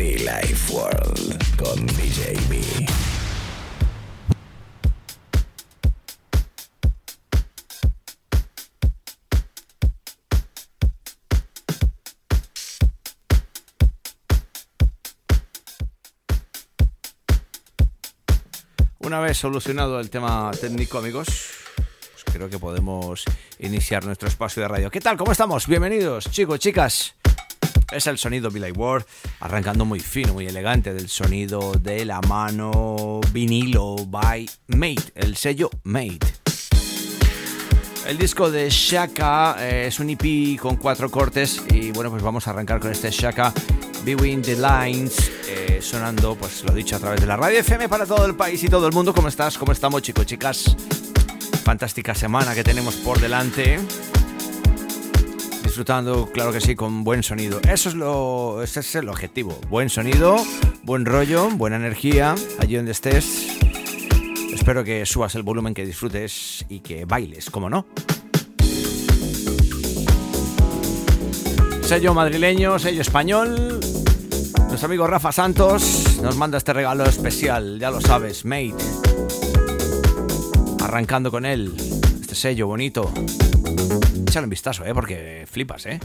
Life World con DJ B. Una vez solucionado el tema técnico, amigos, pues creo que podemos iniciar nuestro espacio de radio. ¿Qué tal? ¿Cómo estamos? Bienvenidos, chicos, chicas. Es el sonido Billy Ward, arrancando muy fino, muy elegante del sonido de la mano vinilo by Mate, el sello Mate. El disco de Shaka eh, es un EP con cuatro cortes y bueno, pues vamos a arrancar con este Shaka Between the Lines, eh, sonando, pues lo dicho, a través de la radio FM para todo el país y todo el mundo. ¿Cómo estás? ¿Cómo estamos, chicos, chicas? Fantástica semana que tenemos por delante. Disfrutando, claro que sí, con buen sonido. Eso es lo, ese es el objetivo. Buen sonido, buen rollo, buena energía, allí donde estés. Espero que subas el volumen, que disfrutes y que bailes, como no. Sello madrileño, sello español. Nuestro amigo Rafa Santos nos manda este regalo especial, ya lo sabes, mate. Arrancando con él, este sello bonito. Échale un vistazo, eh, porque flipas, eh.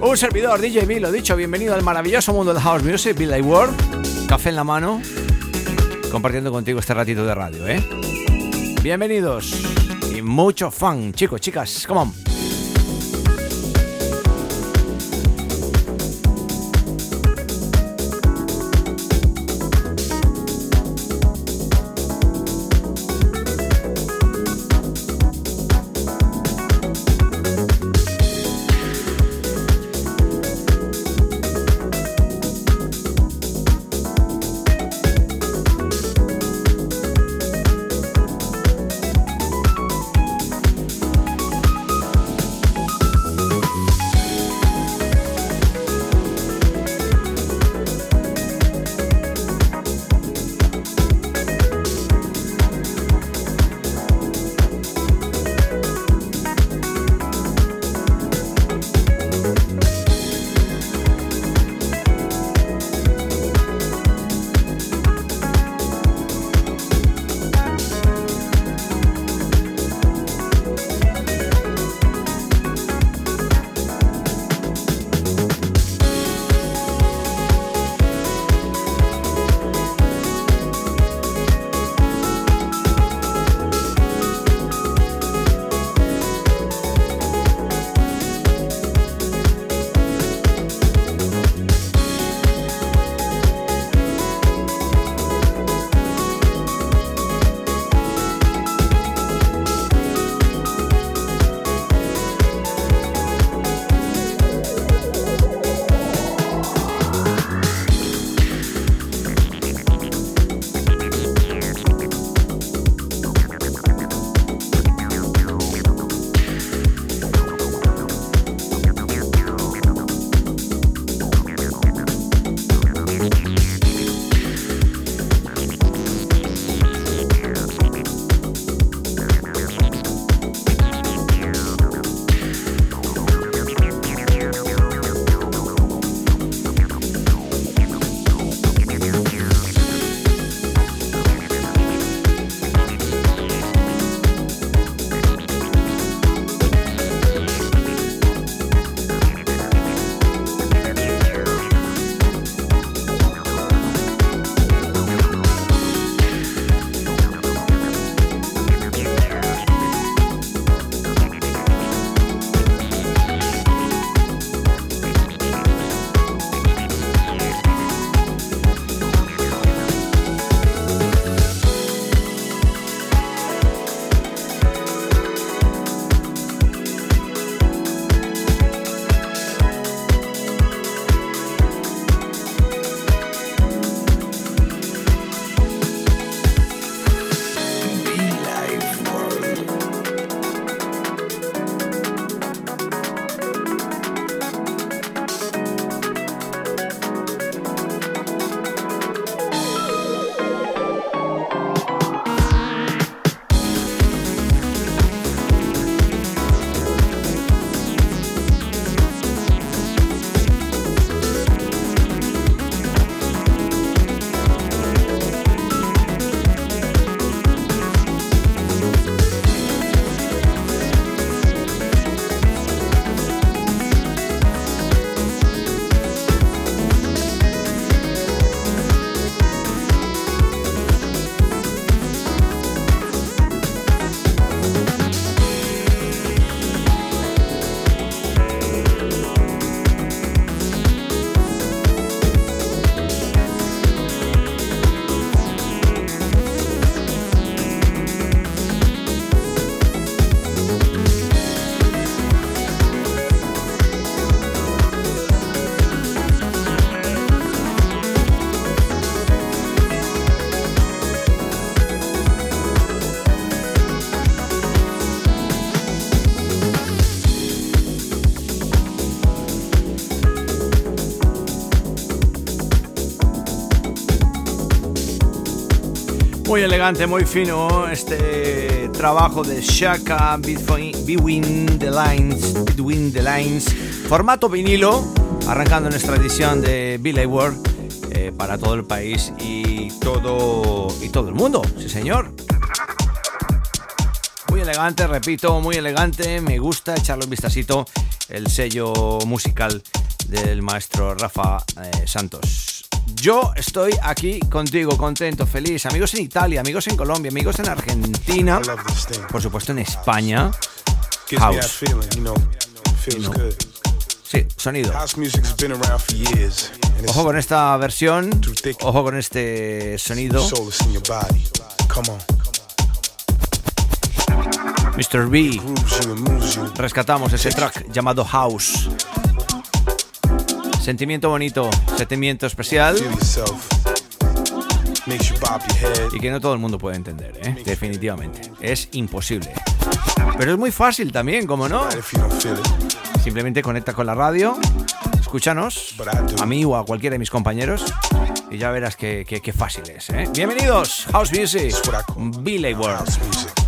Un servidor, DJ B, lo dicho, bienvenido al maravilloso mundo de House Music, Billy World. Café en la mano, compartiendo contigo este ratito de radio, eh. Bienvenidos y mucho fan, chicos, chicas, come on. Muy fino este trabajo de Shaka Between the Lines, Between the Lines, formato vinilo, arrancando nuestra edición de Billy World eh, para todo el país y todo y todo el mundo, sí señor. Muy elegante, repito, muy elegante, me gusta echarle un vistacito el sello musical del maestro Rafa eh, Santos. Yo estoy aquí contigo, contento, feliz. Amigos en Italia, amigos en Colombia, amigos en Argentina, por supuesto en España. House. Sí, sonido. Ojo con esta versión, ojo con este sonido. Mr. B, rescatamos ese track llamado House. Sentimiento bonito, sentimiento especial. Y que no todo el mundo puede entender, ¿eh? definitivamente. Es imposible. Pero es muy fácil también, como no? Simplemente conecta con la radio, escúchanos, a mí o a cualquiera de mis compañeros, y ya verás qué, fácil es. ¿eh? Bienvenidos, House Music, Billy World.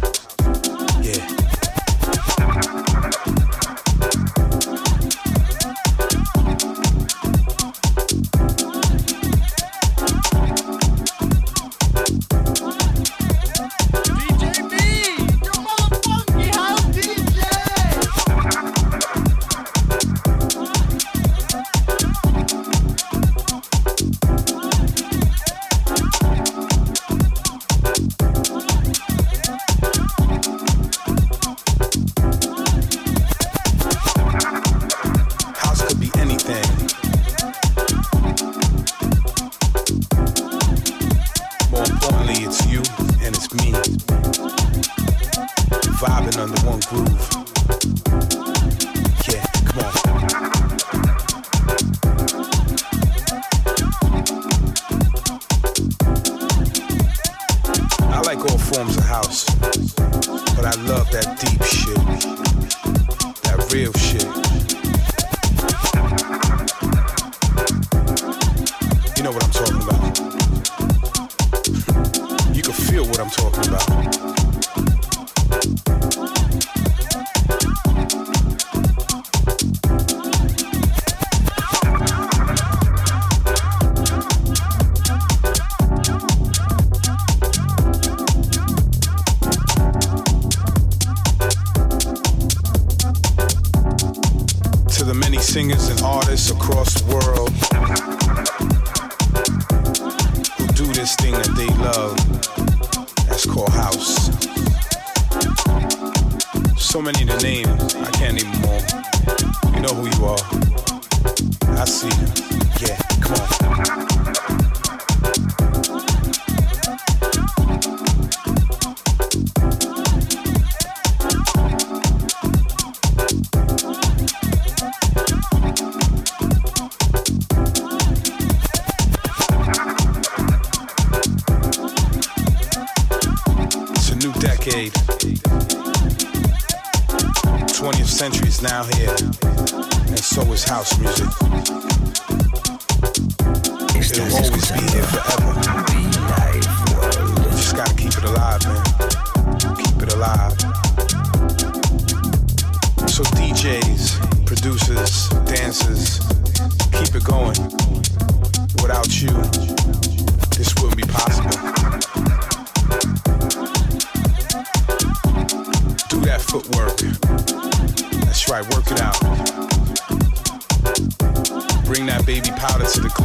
to the many singers and artists across the world who do this thing that they love. That's called house. So many to name, I can't even more. You know who you are. I see you. Yeah, come on. Century is now here, and so is house music. It'll always be here forever. You just gotta keep it alive, man. Keep it alive. So DJs, producers, dancers,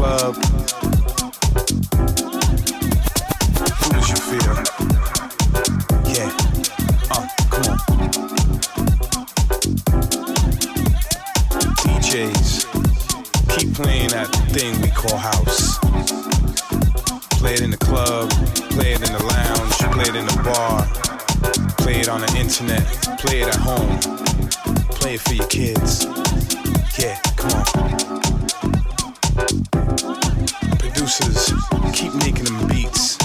club. Keep making them beats.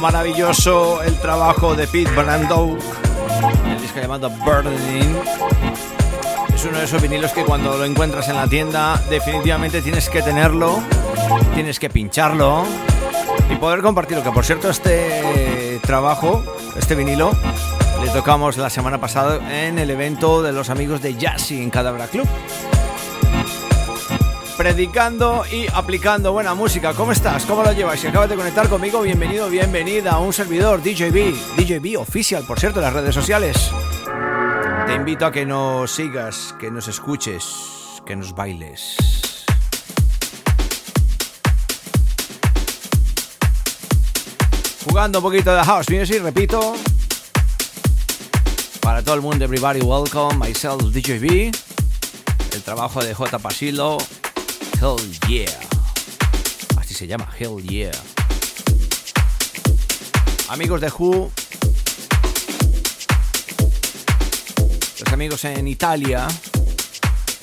Maravilloso, el trabajo de Pete Brando, el disco llamado Burning. Es uno de esos vinilos que cuando lo encuentras en la tienda definitivamente tienes que tenerlo, tienes que pincharlo y poder compartirlo. Que por cierto este trabajo, este vinilo, le tocamos la semana pasada en el evento de los amigos de Jazzy en Cadabra Club predicando y aplicando buena música. ¿Cómo estás? ¿Cómo lo llevas? Si acabas de conectar conmigo, bienvenido, bienvenida a un servidor DJB, DJB oficial, por cierto, en las redes sociales. Te invito a que nos sigas, que nos escuches, que nos bailes. Jugando un poquito de house music, repito. Para todo el mundo, everybody welcome, myself DJB. El trabajo de J. Pasilo Hell Yeah. Así se llama, Hell Yeah. Amigos de Who. Los amigos en Italia.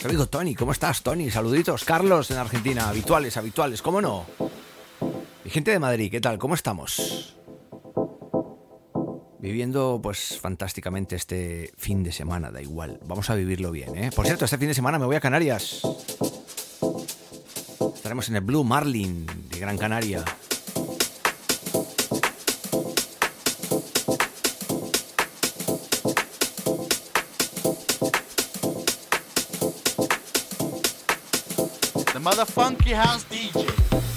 Amigo Tony, ¿cómo estás, Tony? Saluditos. Carlos en Argentina, habituales, habituales, ¿cómo no? Y gente de Madrid, ¿qué tal? ¿Cómo estamos? Viviendo pues fantásticamente este fin de semana, da igual. Vamos a vivirlo bien, ¿eh? Por cierto, este fin de semana me voy a Canarias. Estaremos en el Blue Marlin de Gran Canaria. The Mother Funky House DJ.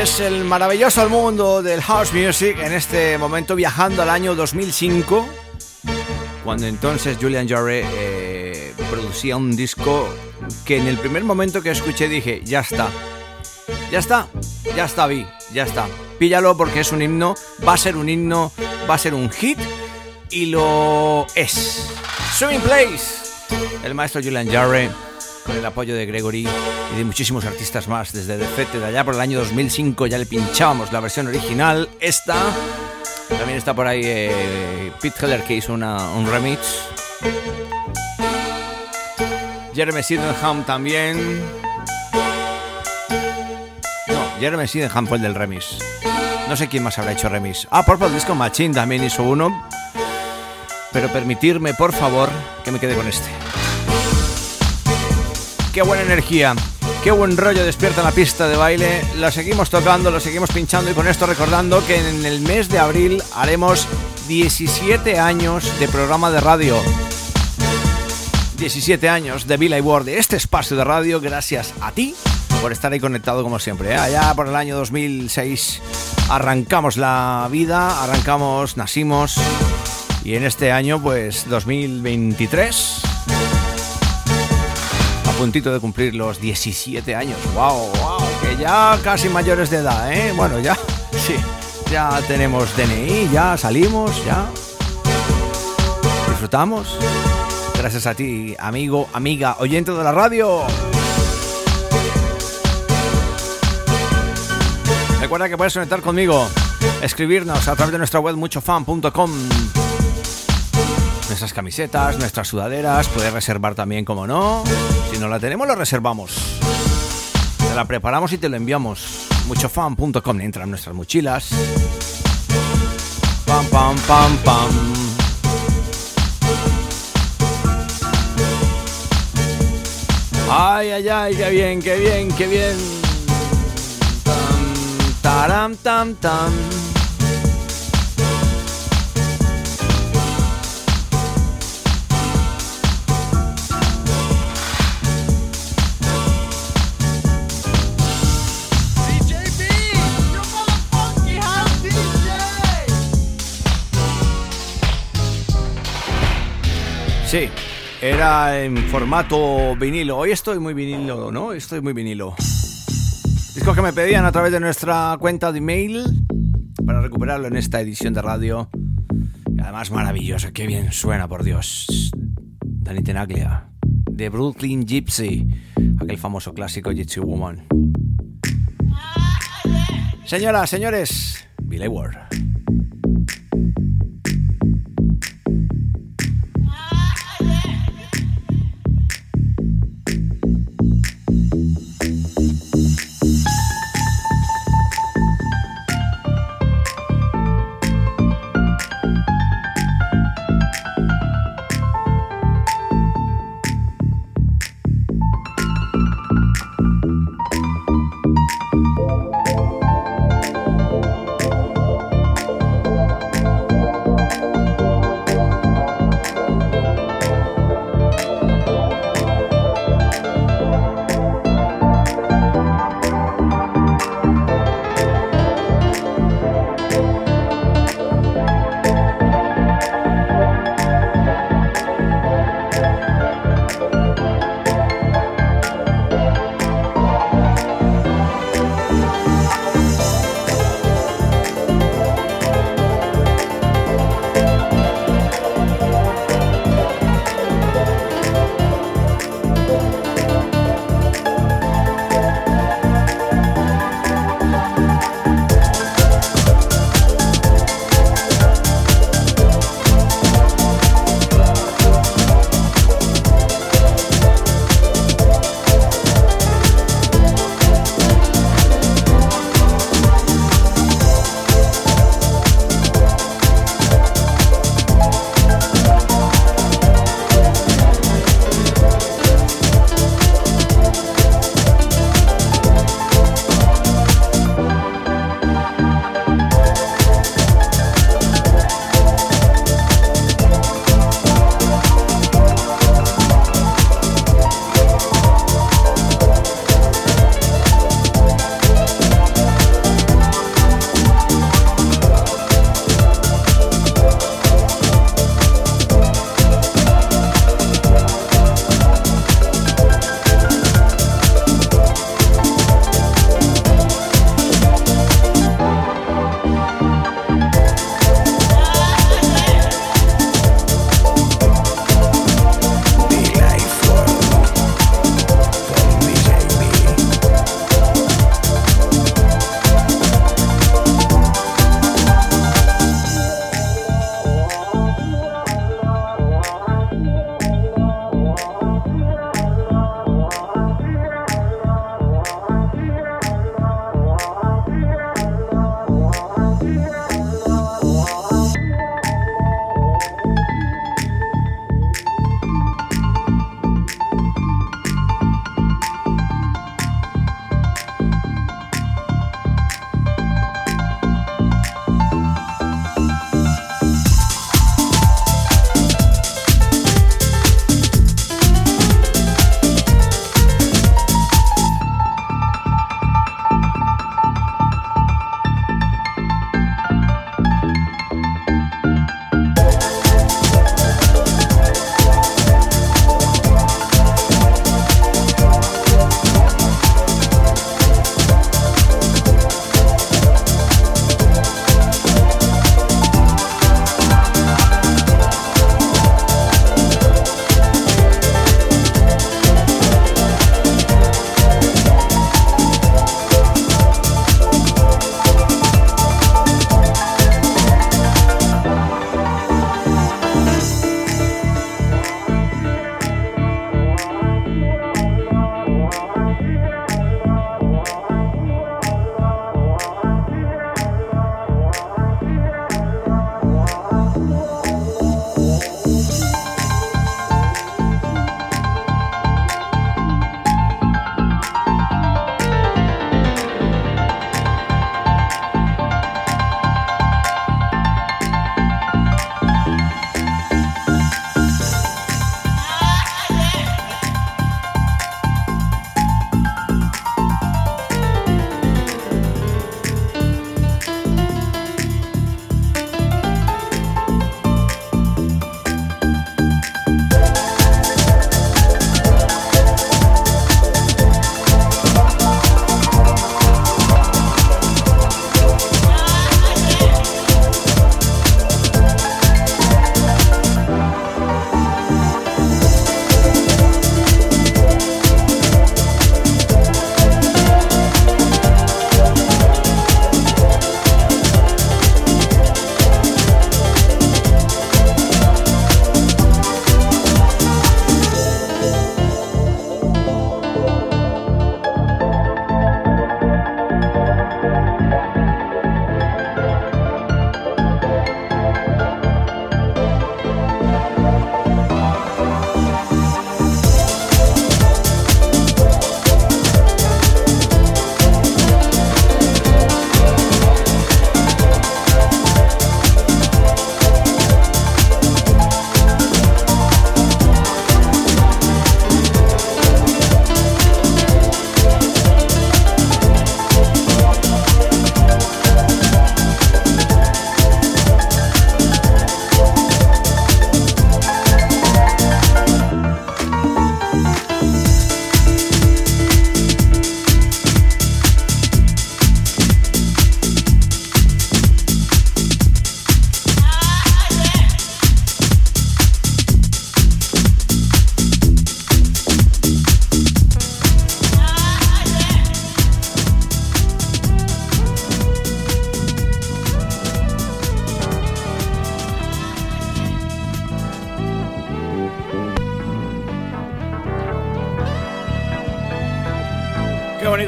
Es el maravilloso mundo del house music en este momento viajando al año 2005, cuando entonces Julian Jarre eh, producía un disco que en el primer momento que escuché dije, ya está, ya está, ya está, vi, ya está. Píllalo porque es un himno, va a ser un himno, va a ser un hit y lo es. Swimming Place, el maestro Julian Jarre con el apoyo de Gregory y de muchísimos artistas más. Desde Defete, de allá por el año 2005, ya le pinchábamos la versión original. Esta. También está por ahí eh, Pete Heller que hizo un remix. Jeremy Sydenham también. No, Jeremy Sydenham fue el del remix. No sé quién más habrá hecho remix. Ah, Purple Disco Machine también hizo uno. Pero permitirme, por favor, que me quede con este. Qué buena energía, qué buen rollo despierta la pista de baile. La seguimos tocando, lo seguimos pinchando y con esto recordando que en el mes de abril haremos 17 años de programa de radio. 17 años de Villa Ward, de este espacio de radio, gracias a ti por estar ahí conectado como siempre. ¿eh? Allá por el año 2006 arrancamos la vida, arrancamos, nacimos y en este año pues 2023 puntito de cumplir los 17 años. ¡Wow! ¡Wow! Que ya casi mayores de edad, ¿eh? Bueno, ya, sí, ya tenemos DNI, ya salimos, ya. Disfrutamos. Gracias a ti, amigo, amiga, oyente de la radio. Recuerda que puedes conectar conmigo, escribirnos a través de nuestra web muchofan.com nuestras camisetas, nuestras sudaderas, puedes reservar también, como no. Si no la tenemos, la reservamos. Te la preparamos y te lo enviamos. Muchofan.com entran nuestras mochilas. Pam, pam, pam, pam. Ay, ay, ay, qué bien, qué bien, qué bien. Tam, taram, tam, tam. Sí, era en formato vinilo. Hoy estoy muy vinilo, ¿no? Estoy muy vinilo. Discos que me pedían a través de nuestra cuenta de email para recuperarlo en esta edición de radio. Y además maravilloso, qué bien suena, por Dios. Dani Tenaglia, de Brooklyn Gypsy, aquel famoso clásico Gypsy Woman. Señoras, señores, Billy Ward.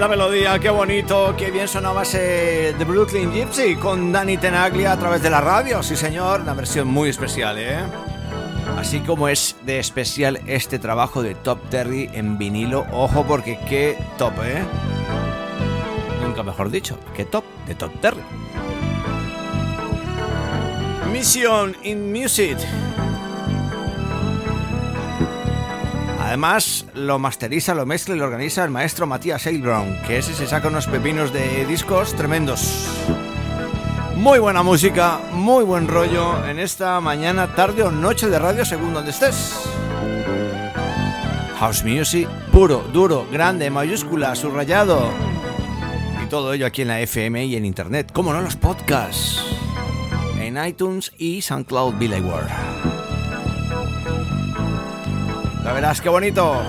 Bonita melodía, qué bonito, qué bien sonaba ese The Brooklyn Gypsy con Danny Tenaglia a través de la radio, sí señor, una versión muy especial, ¿eh? Así como es de especial este trabajo de Top Terry en vinilo, ojo porque qué top, ¿eh? Nunca mejor dicho, qué top de Top Terry. Mission in Music. Además, lo masteriza, lo mezcla y lo organiza el maestro Matías Brown, que ese se saca unos pepinos de discos tremendos. Muy buena música, muy buen rollo en esta mañana, tarde o noche de radio según donde estés. House Music, puro, duro, grande, mayúscula, subrayado. Y todo ello aquí en la FM y en Internet, como no los podcasts, en iTunes y SoundCloud Billy World. La verás qué bonito.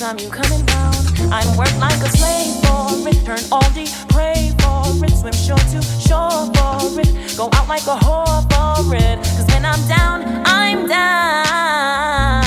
time you coming round. I'm worked like a slave for it. Turn all deep, pray for it. Swim shore to shore for it. Go out like a whore for it. Cause when I'm down, I'm down.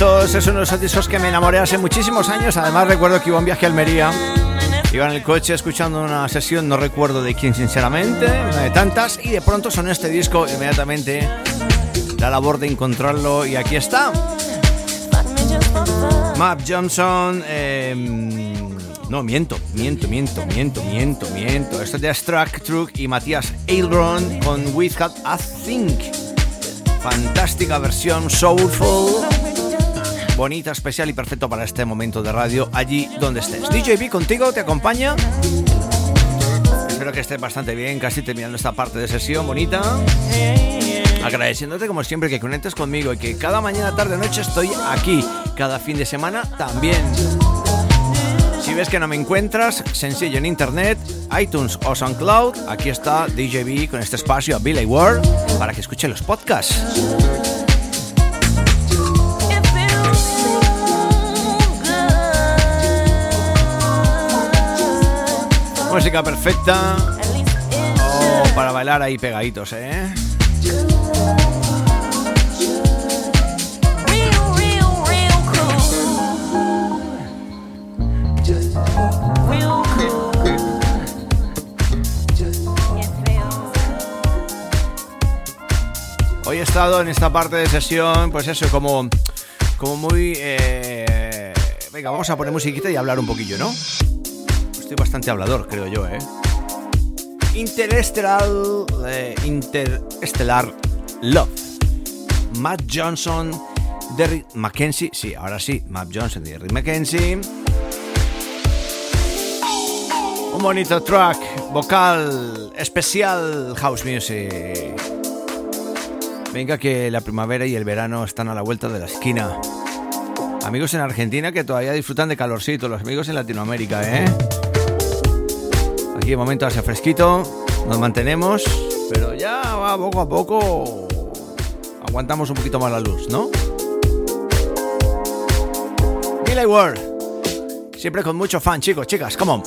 Es uno de esos discos que me enamoré hace muchísimos años. Además, recuerdo que iba un viaje a Almería. Iba en el coche escuchando una sesión, no recuerdo de quién sinceramente, una de tantas, y de pronto sonó este disco inmediatamente. La labor de encontrarlo y aquí está. Map Johnson. Em, no, miento, miento, miento, miento, miento, miento. Esto es de Struck Truck y Matías Ailron con With Got a Think. Fantástica versión soulful bonita, especial y perfecto para este momento de radio allí donde estés. DJB contigo, te acompaña. Espero que estés bastante bien, casi terminando esta parte de sesión bonita. Agradeciéndote como siempre que conectes conmigo y que cada mañana, tarde, noche estoy aquí. Cada fin de semana también. Si ves que no me encuentras, sencillo en internet, iTunes o SoundCloud, aquí está DJB con este espacio a Billy Ward para que escuche los podcasts. Música perfecta. Oh, para bailar ahí pegaditos, ¿eh? Hoy he estado en esta parte de sesión, pues eso, como, como muy... Eh, venga, vamos a poner musiquita y hablar un poquillo, ¿no? Bastante hablador, creo yo, ¿eh? Interestelar, eh, Interestelar Love. Matt Johnson, Derrick Mackenzie, sí, ahora sí, Matt Johnson Derrick Mackenzie. Un bonito track vocal especial house music. Venga que la primavera y el verano están a la vuelta de la esquina. Amigos en Argentina que todavía disfrutan de calorcito, los amigos en Latinoamérica, ¿eh? Aquí de momento hace fresquito, nos mantenemos, pero ya va poco a poco aguantamos un poquito más la luz, ¿no? Billy Ward, siempre con mucho fan, chicos, chicas, come on.